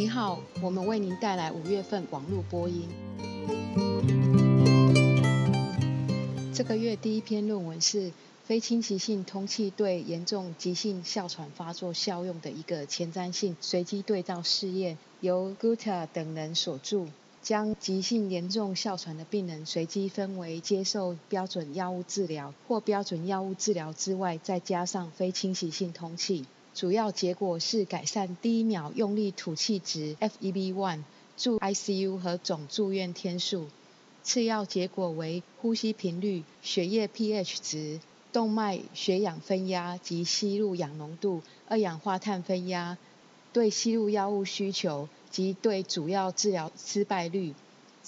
你好，我们为您带来五月份网络播音。这个月第一篇论文是非侵袭性通气对严重急性哮喘发作效用的一个前瞻性随机对照试验，由 Gutta 等人所著。将急性严重哮喘的病人随机分为接受标准药物治疗或标准药物治疗之外，再加上非侵袭性通气。主要结果是改善第一秒用力吐气值 （FEV1）、住 ICU 和总住院天数。次要结果为呼吸频率、血液 pH 值、动脉血氧分压及吸入氧浓度、二氧化碳分压、对吸入药物需求。及对主要治疗失败率。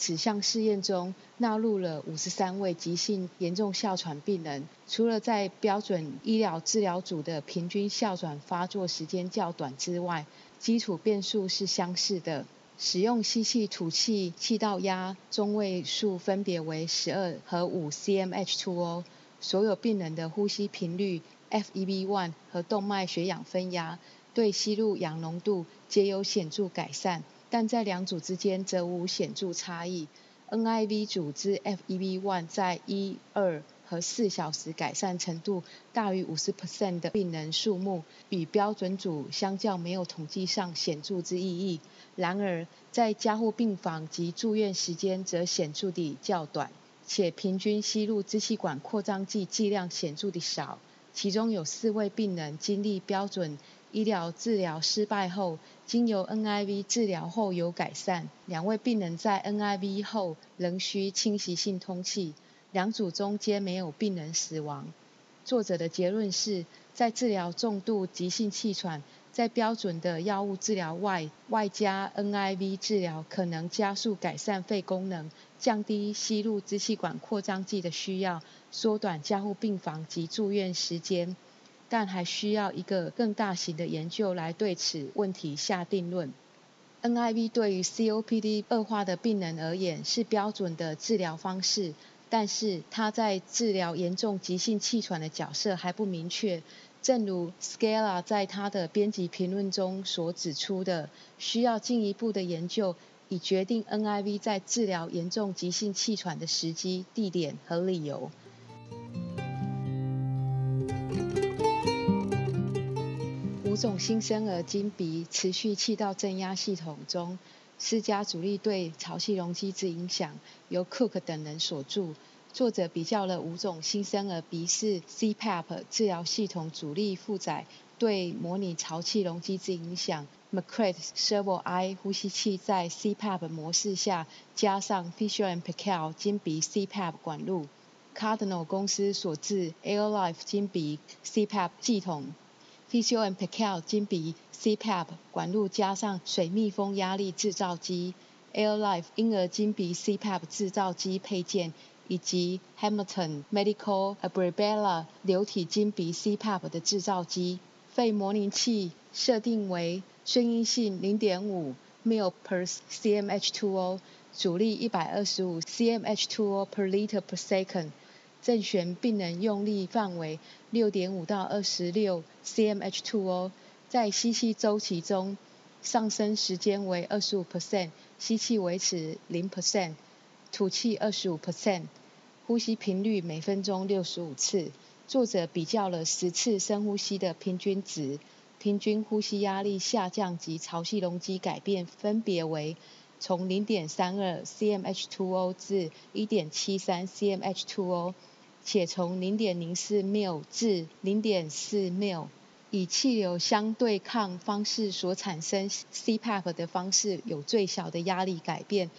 此项试验中纳入了五十三位急性严重哮喘病人，除了在标准医疗治疗组的平均哮喘发作时间较短之外，基础变数是相似的。使用吸气吐气气道压中位数分别为十二和五 cmH2O，所有病人的呼吸频率 FEV1 和动脉血氧分压。对吸入氧浓度皆有显著改善，但在两组之间则无显著差异。NIV 组织 FEV1 在一、二和四小时改善程度大于50%的病人数目，与标准组相较没有统计上显著之意义。然而，在加护病房及住院时间则显著地较短，且平均吸入支气管扩张剂剂量显著地少。其中有四位病人经历标准。医疗治疗失败后，经由 NIV 治疗后有改善。两位病人在 NIV 后仍需侵袭性通气，两组中皆没有病人死亡。作者的结论是，在治疗重度急性气喘，在标准的药物治疗外，外加 NIV 治疗可能加速改善肺功能，降低吸入支气管扩张剂的需要，缩短加护病房及住院时间。但还需要一个更大型的研究来对此问题下定论。NIV 对于 COPD 恶化的病人而言是标准的治疗方式，但是它在治疗严重急性气喘的角色还不明确。正如 Scala 在他的编辑评论中所指出的，需要进一步的研究以决定 NIV 在治疗严重急性气喘的时机、地点和理由。五种新生儿经鼻持续气道正压系统中施加阻力对潮气容积之影响，由 Cook 等人所著。作者比较了五种新生儿鼻式 CPAP 治疗系统阻力负载对模拟潮气容积之影响。McCrae Servo I 呼吸器在 CPAP 模式下加上 Fisher p a c e l 经鼻 CPAP 管路。Cardinal 公司所制 AirLife 金鼻 CPAP 系统。P c o m p e c a l 金鼻 CPAP 管路加上水密封压力制造机，AirLife 婴儿金鼻 CPAP 制造机配件，以及 Hamilton Medical Abribella 流体金鼻 CPAP 的制造机。肺模拟器设定为顺应性0.5 ml per cmH2O，阻力125 cmH2O per liter per second。正弦病人用力范围六点五到二十六 cmH2O，在吸气周期中上升时间为二十五 percent，吸气维持零 percent，吐气二十五 percent，呼吸频率每分钟六十五次。作者比较了十次深呼吸的平均值，平均呼吸压力下降及潮气容积改变分别为从零点三二 cmH2O 至一点七三 cmH2O。且从零点零四 ml 至零点四 ml，以气流相对抗方式所产生 CPAP 的方式有最小的压力改变，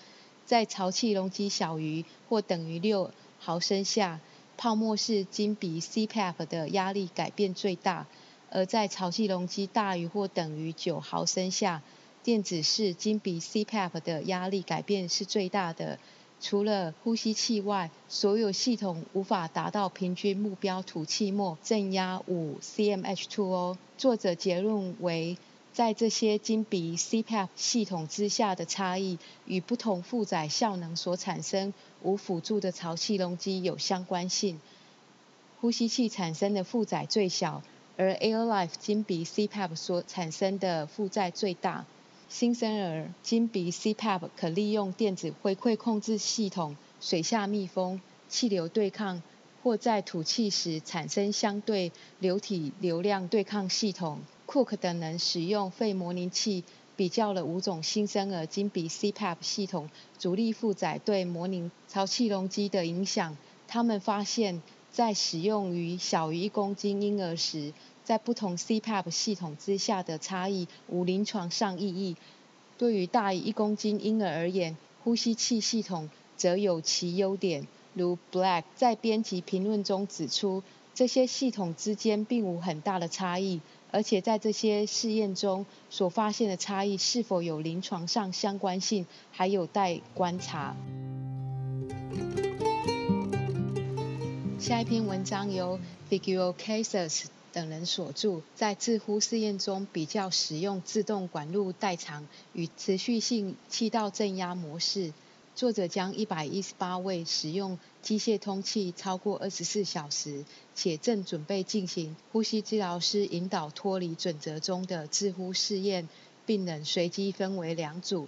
在潮气容积小于或等于六毫升下，泡沫式金鼻 CPAP 的压力改变最大；而在潮气容积大于或等于九毫升下，电子式金鼻 CPAP 的压力改变是最大的。除了呼吸器外，所有系统无法达到平均目标吐气末正压五 cmH2O。作者结论为，在这些金鼻 CPAP 系统之下的差异，与不同负载效能所产生无辅助的潮气容积有相关性。呼吸器产生的负载最小，而 AirLife 金鼻 CPAP 所产生的负载最大。新生儿金鼻 CPAP 可利用电子回馈控制系统、水下密封、气流对抗，或在吐气时产生相对流体流量对抗系统。Cook 等人使用肺模拟器比较了五种新生儿金鼻 CPAP 系统阻力负载对模拟潮气容积的影响。他们发现，在使用于小于一公斤婴儿时，在不同 CPAP 系统之下的差异无临床上意义。对于大于一公斤婴儿而言，呼吸器系统则有其优点。如 Black 在编辑评论中指出，这些系统之间并无很大的差异，而且在这些试验中所发现的差异是否有临床上相关性，还有待观察。下一篇文章由 Figueroa Cases。等人所著，在自呼试验中比较使用自动管路代偿与持续性气道正压模式。作者将一百一十八位使用机械通气超过二十四小时，且正准备进行呼吸治疗师引导脱离准则中的自呼试验病人，随机分为两组。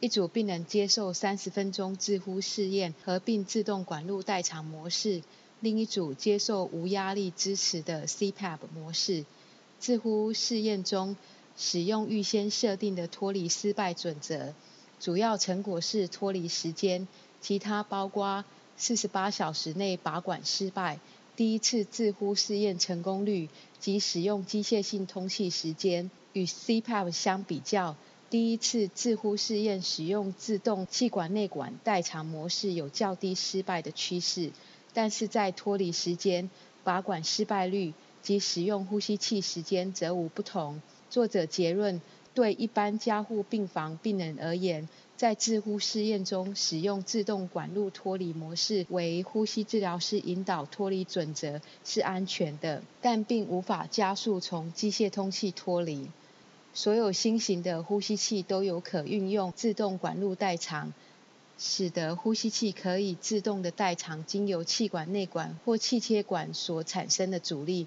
一组病人接受三十分钟自呼试验，合并自动管路代偿模式。另一组接受无压力支持的 CPAP 模式。自呼试验中使用预先设定的脱离失败准则，主要成果是脱离时间，其他包括四十八小时内拔管失败、第一次自呼试验成功率及使用机械性通气时间。与 CPAP 相比较，第一次自呼试验使用自动气管内管代偿模式有较低失败的趋势。但是在脱离时间、拔管失败率及使用呼吸器时间则无不同。作者结论：对一般加护病房病人而言，在自呼试验中使用自动管路脱离模式为呼吸治疗师引导脱离准则是安全的，但并无法加速从机械通气脱离。所有新型的呼吸器都有可运用自动管路代偿。使得呼吸器可以自动的代偿经由气管内管或气切管所产生的阻力。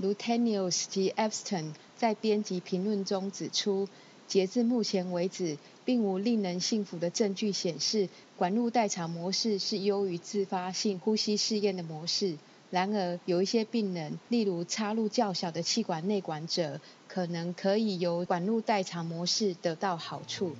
Lutenius 及 Epstein 在编辑评论中指出，截至目前为止，并无令人信服的证据显示管路代偿模式是优于自发性呼吸试验的模式。然而，有一些病人，例如插入较小的气管内管者，可能可以由管路代偿模式得到好处。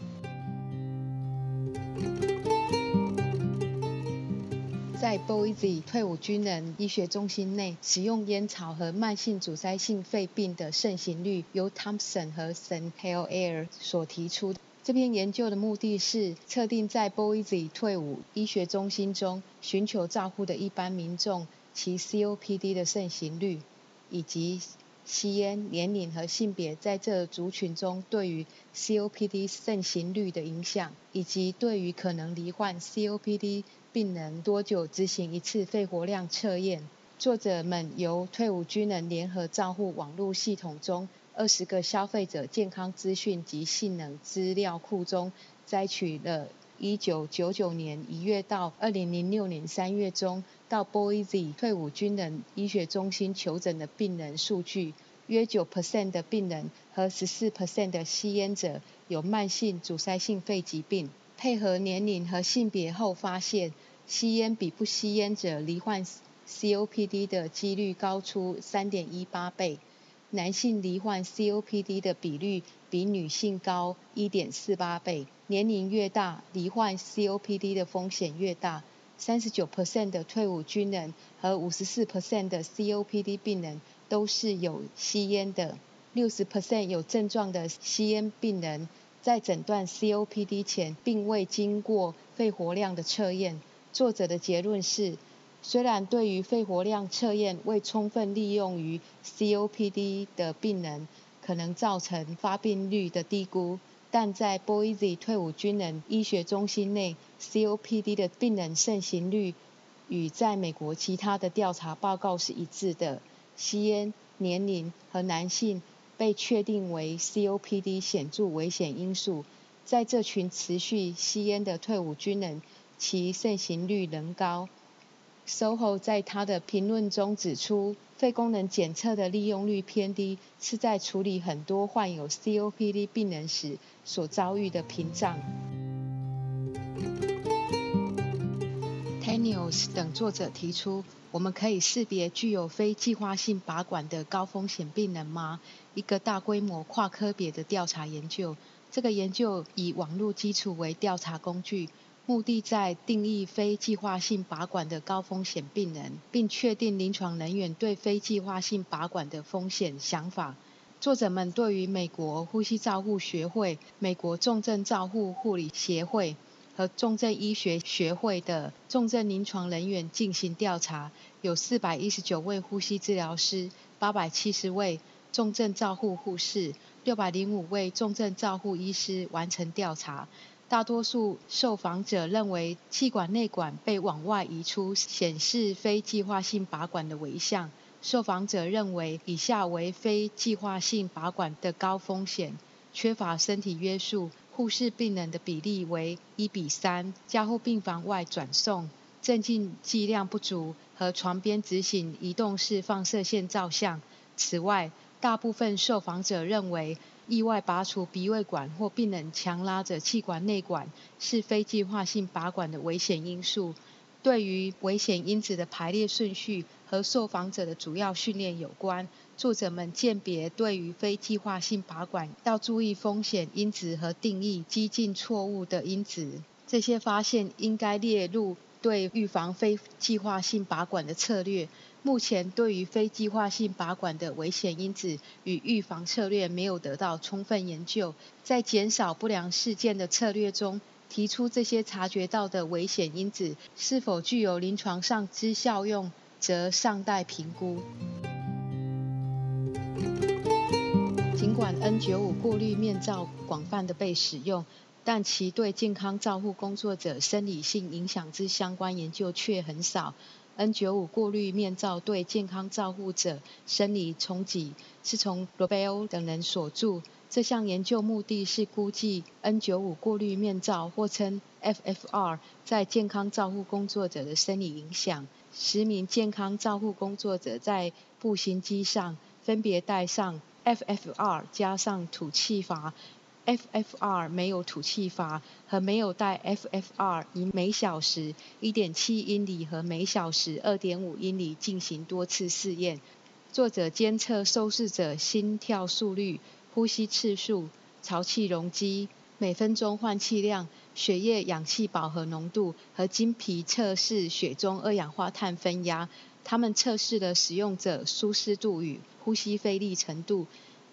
在 Boise 退伍军人医学中心内，使用烟草和慢性阻塞性肺病的盛行率由 Thompson 和 St. Hilaire 所提出。这篇研究的目的是测定在 Boise 退伍医学中心中寻求照护的一般民众其 COPD 的盛行率，以及吸烟、年龄和性别在这族群中对于 COPD 盛行率的影响，以及对于可能罹患 COPD 病人多久执行一次肺活量测验？作者们由退伍军人联合账户网络系统中二十个消费者健康资讯及性能资料库中摘取了1999年1月到2006年3月中到 Boise 退伍军人医学中心求诊的病人数据。约9%的病人和14%的吸烟者有慢性阻塞性肺疾病。配合年龄和性别后，发现吸烟比不吸烟者罹患 COPD 的几率高出3.18倍，男性罹患 COPD 的比率比女性高1.48倍。年龄越大，罹患 COPD 的风险越大。39%的退伍军人和54%的 COPD 病人都是有吸烟的，60%有症状的吸烟病人。在诊断 COPD 前，并未经过肺活量的测验。作者的结论是，虽然对于肺活量测验未充分利用于 COPD 的病人，可能造成发病率的低估，但在 Boise 退伍军人医学中心内，COPD 的病人盛行率与在美国其他的调查报告是一致的。吸烟、年龄和男性。被确定为 COPD 显著危险因素，在这群持续吸烟的退伍军人，其盛行率仍高。SOHO 在他的评论中指出，肺功能检测的利用率偏低，是在处理很多患有 COPD 病人时所遭遇的屏障。Tenios 等作者提出，我们可以识别具有非计划性拔管的高风险病人吗？一个大规模跨科别的调查研究。这个研究以网络基础为调查工具，目的在定义非计划性拔管的高风险病人，并确定临床人员对非计划性拔管的风险想法。作者们对于美国呼吸照护学会、美国重症照护护理协会和重症医学学会的重症临床人员进行调查，有四百一十九位呼吸治疗师、八百七十位重症照护护士。六百零五位重症照护医师完成调查，大多数受访者认为气管内管被往外移出，显示非计划性拔管的危象。受访者认为以下为非计划性拔管的高风险：缺乏身体约束，护士病人的比例为一比三，加护病房外转送，镇静剂量不足和床边执行移动式放射线照相。此外，大部分受访者认为，意外拔除鼻胃管或病人强拉着气管内管是非计划性拔管的危险因素。对于危险因子的排列顺序和受访者的主要训练有关，作者们鉴别对于非计划性拔管要注意风险因子和定义激进错误的因子。这些发现应该列入对预防非计划性拔管的策略。目前对于非计划性拔管的危险因子与预防策略没有得到充分研究，在减少不良事件的策略中，提出这些察觉到的危险因子是否具有临床上之效用，则尚待评估。尽管 N95 过滤面罩广泛的被使用，但其对健康照护工作者生理性影响之相关研究却很少。N95 过滤面罩对健康照护者生理冲击，是从 Robel 等人所著。这项研究目的是估计 N95 过滤面罩或称 FFR 在健康照护工作者的生理影响。十名健康照护工作者在步行机上分别戴上 FFR 加上吐气阀。FFR 没有吐气阀和没有带 FFR，以每小时1.7英里和每小时2.5英里进行多次试验。作者监测受试者心跳速率、呼吸次数、潮气容积、每分钟换气量、血液氧气饱和浓度和经皮测试血中二氧化碳分压。他们测试了使用者舒适度与呼吸费力程度。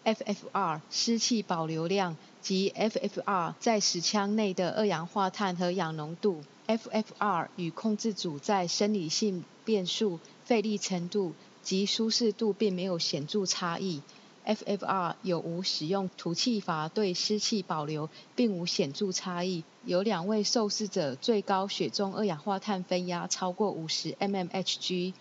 FFR 湿气保留量及 FFR 在死腔内的二氧化碳和氧浓度。FFR 与控制组在生理性变数、费力程度及舒适度并没有显著差异。FFR 有无使用吐气阀对湿气保留并无显著差异。有两位受试者最高血中二氧化碳分压超过50 mmHg。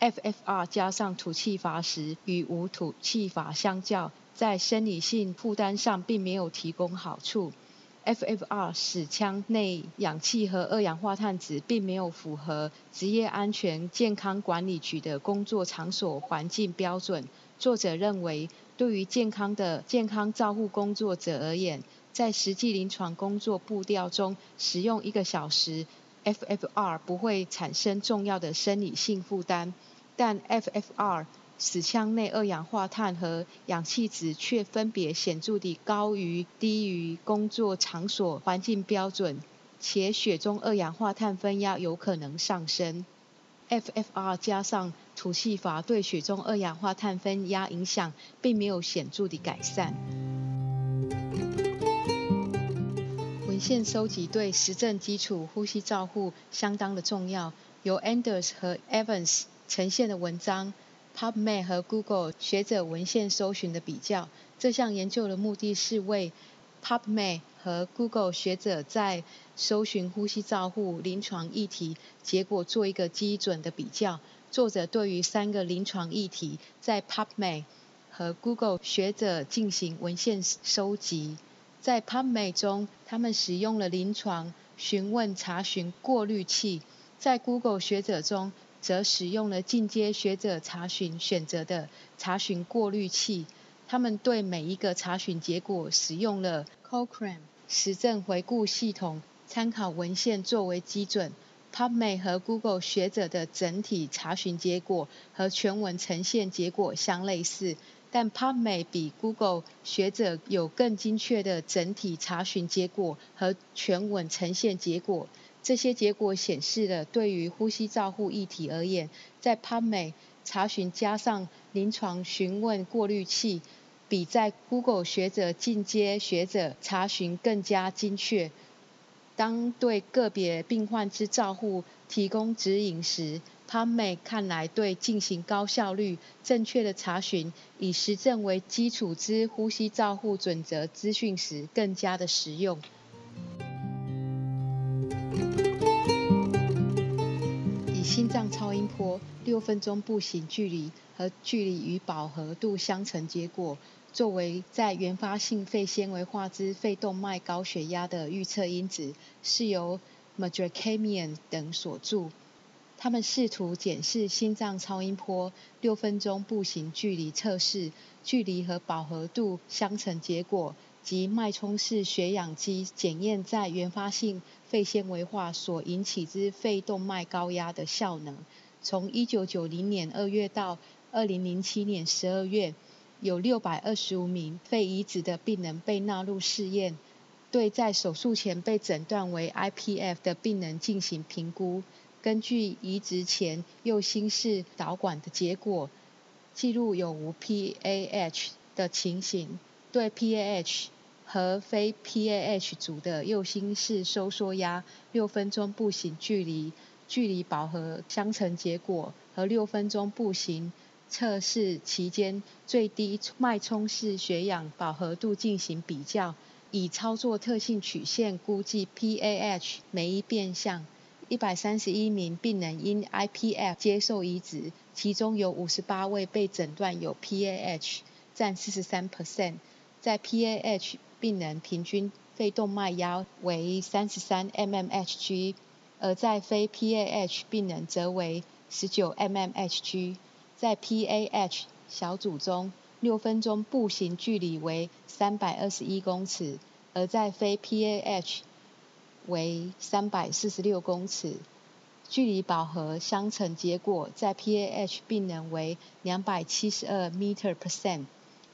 FFR 加上吐气阀时与无吐气阀相较。在生理性负担上并没有提供好处。FFR 使腔内氧气和二氧化碳值并没有符合职业安全健康管理局的工作场所环境标准。作者认为，对于健康的健康照护工作者而言，在实际临床工作步调中使用一个小时 FFR 不会产生重要的生理性负担，但 FFR 死腔内二氧化碳和氧气值却分别显著地高于低于工作场所环境标准，且血中二氧化碳分压有可能上升。FFR 加上吐气阀对血中二氧化碳分压影响并没有显著的改善。文献收集对实证基础呼吸照护相当的重要。由 Anders 和 Evans 呈现的文章。PubMed 和 Google 学者文献搜寻的比较，这项研究的目的是为 PubMed 和 Google 学者在搜寻呼吸照护临床议题结果做一个基准的比较。作者对于三个临床议题在 PubMed 和 Google 学者进行文献收集。在 PubMed 中，他们使用了临床询问查询过滤器；在 Google 学者中，则使用了进阶学者查询选择的查询过滤器。他们对每一个查询结果使用了 Cochrane 实证回顾系统参考文献作为基准。PubMed 和 Google 学者的整体查询结果和全文呈现结果相类似，但 PubMed 比 Google 学者有更精确的整体查询结果和全文呈现结果。这些结果显示了，对于呼吸照护议题而言，在 PubMed 查询加上临床询问过滤器，比在 Google 学者进阶学者查询更加精确。当对个别病患之照护提供指引时，PubMed 看来对进行高效率、正确的查询，以实证为基础之呼吸照护准则资讯时更加的实用。心脏超音波六分钟步行距离和距离与饱和度相乘结果。作为在原发性肺纤维化之肺动脉高血压的预测因子，是由 m a d r k a m i a n 等所著。他们试图检视心脏超音波六分钟步行距离测试距离和饱和度相乘结果及脉冲式血氧机检验在原发性肺纤维化所引起之肺动脉高压的效能。从1990年2月到2007年12月。有六百二十五名肺移植的病人被纳入试验，对在手术前被诊断为 IPF 的病人进行评估。根据移植前右心室导管的结果，记录有无 PAH 的情形。对 PAH 和非 PAH 组的右心室收缩压、六分钟步行距离、距离饱和相乘结果和六分钟步行。测试期间最低脉冲式血氧饱和度进行比较，以操作特性曲线估计 PAH 每一变相。一百三十一名病人因 IPF 接受移植，其中有五十八位被诊断有 PAH，占四十三 percent。在 PAH 病人平均肺动脉压为三十三 mmHg，而在非 PAH 病人则为十九 mmHg。在 PAH 小组中，六分钟步行距离为三百二十一公尺，而在非 PAH 为三百四十六公尺。距离饱和相乘结果在 PAH 病人为两百七十二 meter percent，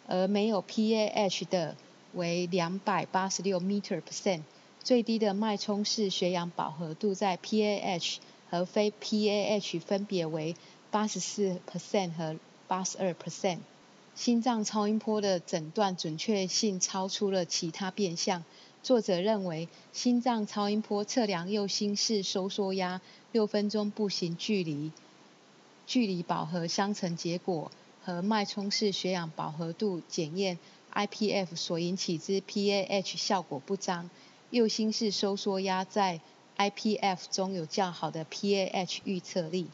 而没有 PAH 的为两百八十六 meter percent。最低的脉冲式血氧饱和度在 PAH 和非 PAH 分别为。八十四 percent 和八十二 percent，心脏超音波的诊断准确性超出了其他变相。作者认为，心脏超音波测量右心室收缩压、六分钟步行距离、距离饱和相乘结果和脉冲式血氧饱和度检验 IPF 所引起之 PAH 效果不彰。右心室收缩压在 IPF 中有较好的 PAH 预测力。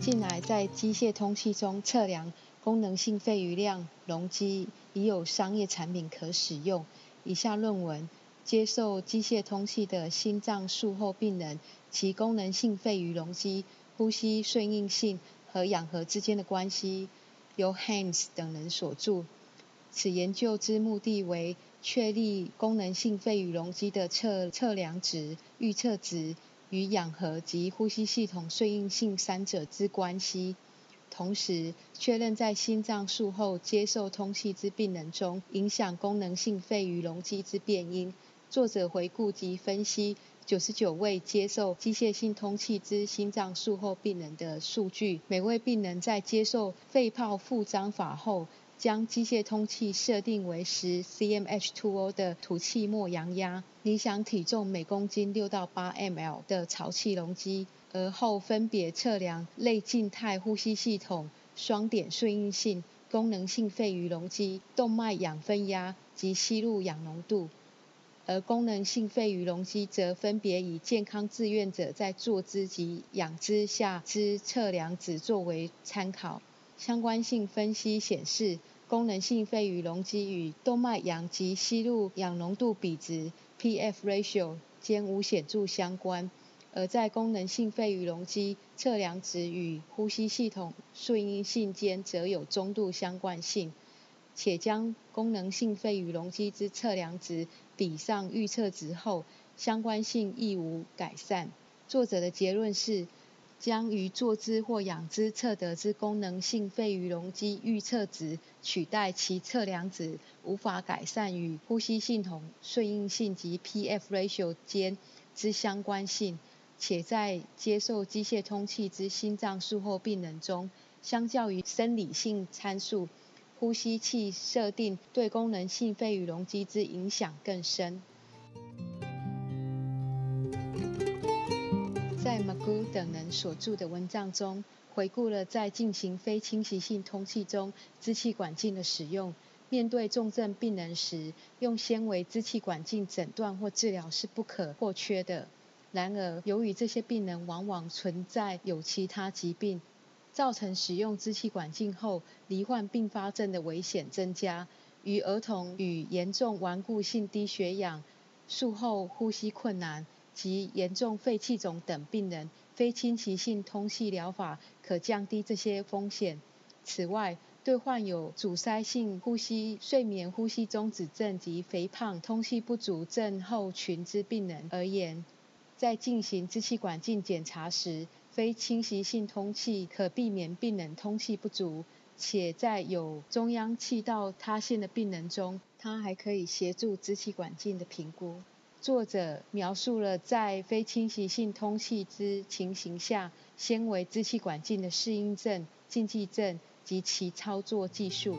近来在机械通气中测量功能性肺余量容积已有商业产品可使用。以下论文接受机械通气的心脏术后病人，其功能性肺余容积、呼吸顺应性和氧合之间的关系，由 Haynes 等人所著。此研究之目的为确立功能性肺与容积的测测量值、预测值。与氧合及呼吸系统顺应性三者之关系，同时确认在心脏术后接受通气之病人中，影响功能性肺与容积之变因。作者回顾及分析九十九位接受机械性通气之心脏术后病人的数据，每位病人在接受肺泡复张法后。将机械通气设定为十 cmH2O 的吐气末阳压，理想体重每公斤六到八 ml 的潮气容积，而后分别测量类静态呼吸系统双点顺应性、功能性肺余容积、动脉氧分压及吸入氧浓度，而功能性肺余容积则分别以健康志愿者在坐姿及仰姿下之测量值作为参考。相关性分析显示，功能性肺余容积与动脉氧及吸入氧浓度比值 （P-F ratio） 间无显著相关，而在功能性肺羽容积测量值与呼吸系统顺应性间则有中度相关性，且将功能性肺羽容积之测量值比上预测值后，相关性亦无改善。作者的结论是。将于坐姿或仰姿测得之功能性肺羽容积预测值取代其测量值，无法改善与呼吸系统顺应性及 P-F ratio 间之相关性，且在接受机械通气之心脏术后病人中，相较于生理性参数，呼吸器设定对功能性肺羽容积之影响更深。在 mago 等人所著的文章中，回顾了在进行非侵袭性通气中支气管镜的使用。面对重症病人时，用纤维支气管镜诊断或治疗是不可或缺的。然而，由于这些病人往往存在有其他疾病，造成使用支气管镜后罹患并发症的危险增加。与儿童与严重顽固性低血氧、术后呼吸困难。及严重肺气肿等病人，非侵袭性通气疗法可降低这些风险。此外，对患有阻塞性呼吸、睡眠呼吸中止症及肥胖通气不足症候群之病人而言，在进行支气管镜检查时，非侵袭性通气可避免病人通气不足，且在有中央气道塌陷的病人中，它还可以协助支气管镜的评估。作者描述了在非侵袭性通气之情形下，纤维支气管镜的适应症、禁忌症及其操作技术。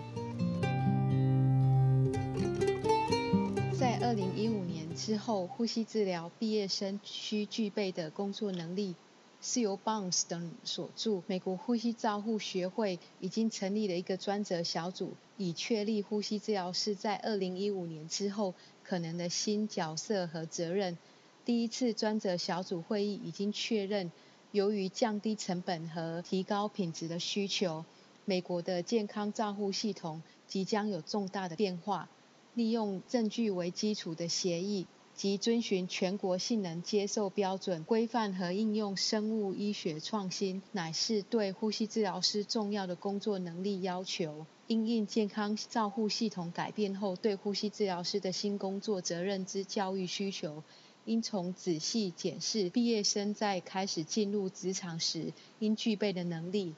在二零一五年之后，呼吸治疗毕业生需具备的工作能力。是由 Bounce 等所著。美国呼吸照护学会已经成立了一个专责小组，以确立呼吸治疗师在二零一五年之后可能的新角色和责任。第一次专责小组会议已经确认，由于降低成本和提高品质的需求，美国的健康照护系统即将有重大的变化。利用证据为基础的协议。及遵循全国性能接受标准规范和应用生物医学创新，乃是对呼吸治疗师重要的工作能力要求。因应健康照护系统改变后对呼吸治疗师的新工作责任之教育需求，应从仔细检视毕业生在开始进入职场时应具备的能力。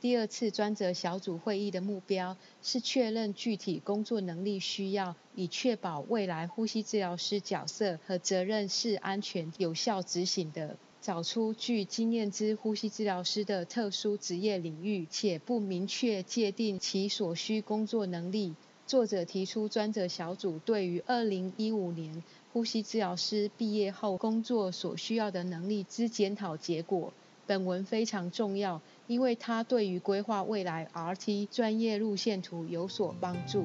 第二次专责小组会议的目标是确认具体工作能力需要，以确保未来呼吸治疗师角色和责任是安全有效执行的。找出具经验之呼吸治疗师的特殊职业领域，且不明确界定其所需工作能力。作者提出专责小组对于二零一五年呼吸治疗师毕业后工作所需要的能力之检讨结果。本文非常重要，因为它对于规划未来 RT 专业路线图有所帮助。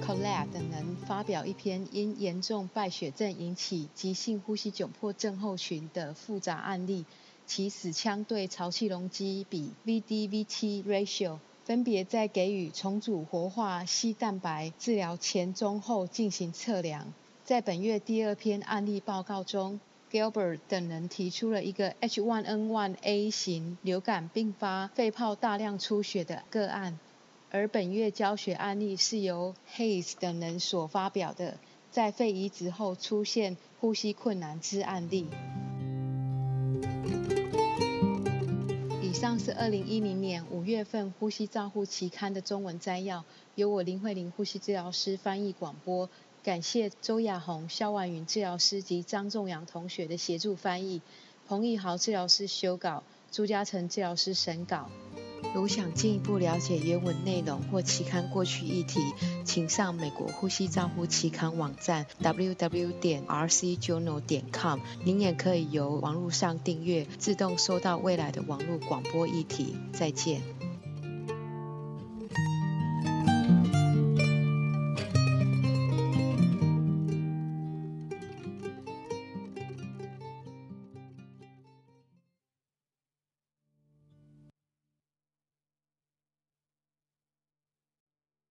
Collet 等人发表一篇因严重败血症引起急性呼吸窘迫症候群的复杂案例，其死腔对潮气容积比 VD-VT ratio 分别在给予重组活化硒蛋白治疗前、中、后进行测量。在本月第二篇案例报告中。Gilbert 等人提出了一个 H1N1A 型流感并发肺泡大量出血的个案，而本月教学案例是由 Hayes 等人所发表的，在肺移植后出现呼吸困难之案例。以上是2010年5月份《呼吸照护期刊》的中文摘要，由我林慧玲呼吸治疗师翻译广播。感谢周亚红、肖婉云治疗师及张仲阳同学的协助翻译，彭义豪治疗师修稿，朱嘉诚治疗师审稿。如想进一步了解原文内容或期刊过去议题，请上美国呼吸照护期刊网站 www 点 rcjournal 点 com。您也可以由网络上订阅，自动收到未来的网络广播议题。再见。